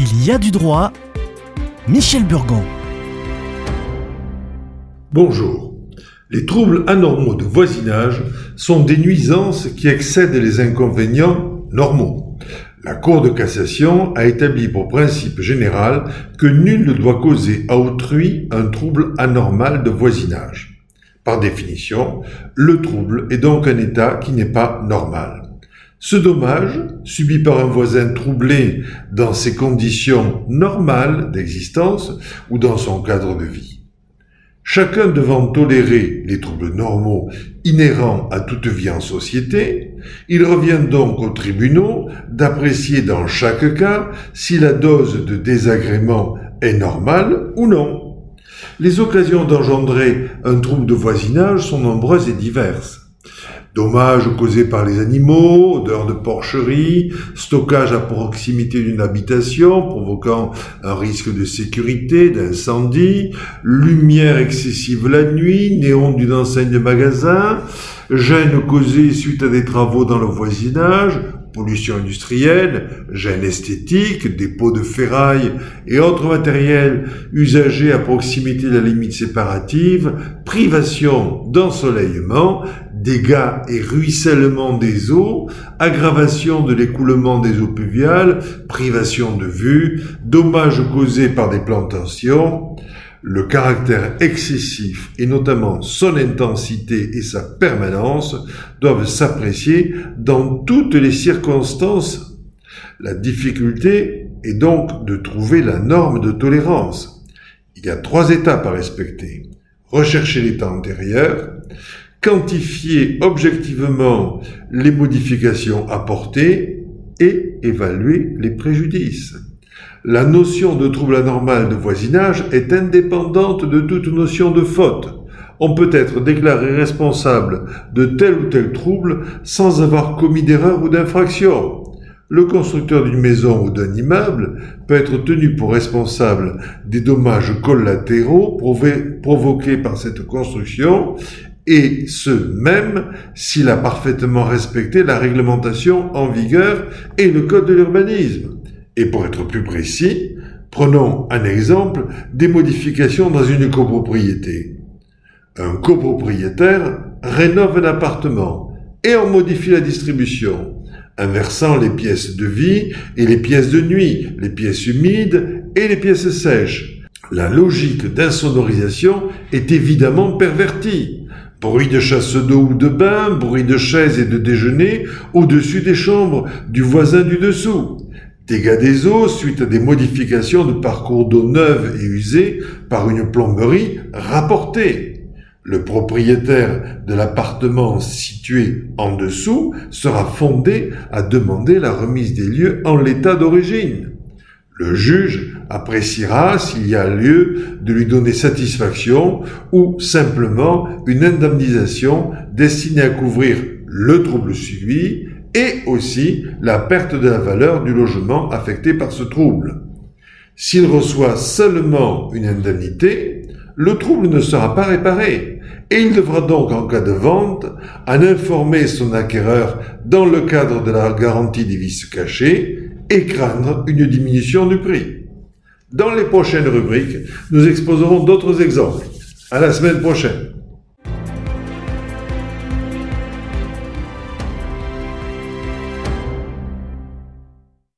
Il y a du droit. Michel Burgon. Bonjour. Les troubles anormaux de voisinage sont des nuisances qui excèdent les inconvénients normaux. La Cour de cassation a établi pour principe général que nul ne doit causer à autrui un trouble anormal de voisinage. Par définition, le trouble est donc un état qui n'est pas normal. Ce dommage, subi par un voisin troublé dans ses conditions normales d'existence ou dans son cadre de vie. Chacun devant tolérer les troubles normaux inhérents à toute vie en société, il revient donc aux tribunaux d'apprécier dans chaque cas si la dose de désagrément est normale ou non. Les occasions d'engendrer un trouble de voisinage sont nombreuses et diverses. Dommages causés par les animaux, odeur de porcherie, stockage à proximité d'une habitation provoquant un risque de sécurité, d'incendie, lumière excessive la nuit, néon d'une enseigne de magasin, gêne causée suite à des travaux dans le voisinage, pollution industrielle, gêne esthétique, dépôt de ferraille et autres matériels usagés à proximité de la limite séparative, privation d'ensoleillement, dégâts et ruissellement des eaux, aggravation de l'écoulement des eaux pluviales, privation de vue, dommages causés par des plantations, le caractère excessif et notamment son intensité et sa permanence doivent s'apprécier dans toutes les circonstances. La difficulté est donc de trouver la norme de tolérance. Il y a trois étapes à respecter. Rechercher l'état antérieur, quantifier objectivement les modifications apportées et évaluer les préjudices. La notion de trouble anormal de voisinage est indépendante de toute notion de faute. On peut être déclaré responsable de tel ou tel trouble sans avoir commis d'erreur ou d'infraction. Le constructeur d'une maison ou d'un immeuble peut être tenu pour responsable des dommages collatéraux provoqués par cette construction et ce même s'il a parfaitement respecté la réglementation en vigueur et le code de l'urbanisme. Et pour être plus précis, prenons un exemple des modifications dans une copropriété. Un copropriétaire rénove un appartement et en modifie la distribution, inversant les pièces de vie et les pièces de nuit, les pièces humides et les pièces sèches. La logique d'insonorisation est évidemment pervertie. Bruit de chasse d'eau ou de bain, bruit de chaises et de déjeuner au-dessus des chambres du voisin du dessous. Dégâts des eaux suite à des modifications de parcours d'eau neuves et usés par une plomberie rapportée. Le propriétaire de l'appartement situé en dessous sera fondé à demander la remise des lieux en l'état d'origine. Le juge appréciera s'il y a lieu de lui donner satisfaction ou simplement une indemnisation destinée à couvrir le trouble suivi et aussi la perte de la valeur du logement affecté par ce trouble. S'il reçoit seulement une indemnité, le trouble ne sera pas réparé et il devra donc, en cas de vente, en informer son acquéreur dans le cadre de la garantie des vices cachés et craindre une diminution du prix. Dans les prochaines rubriques, nous exposerons d'autres exemples. À la semaine prochaine.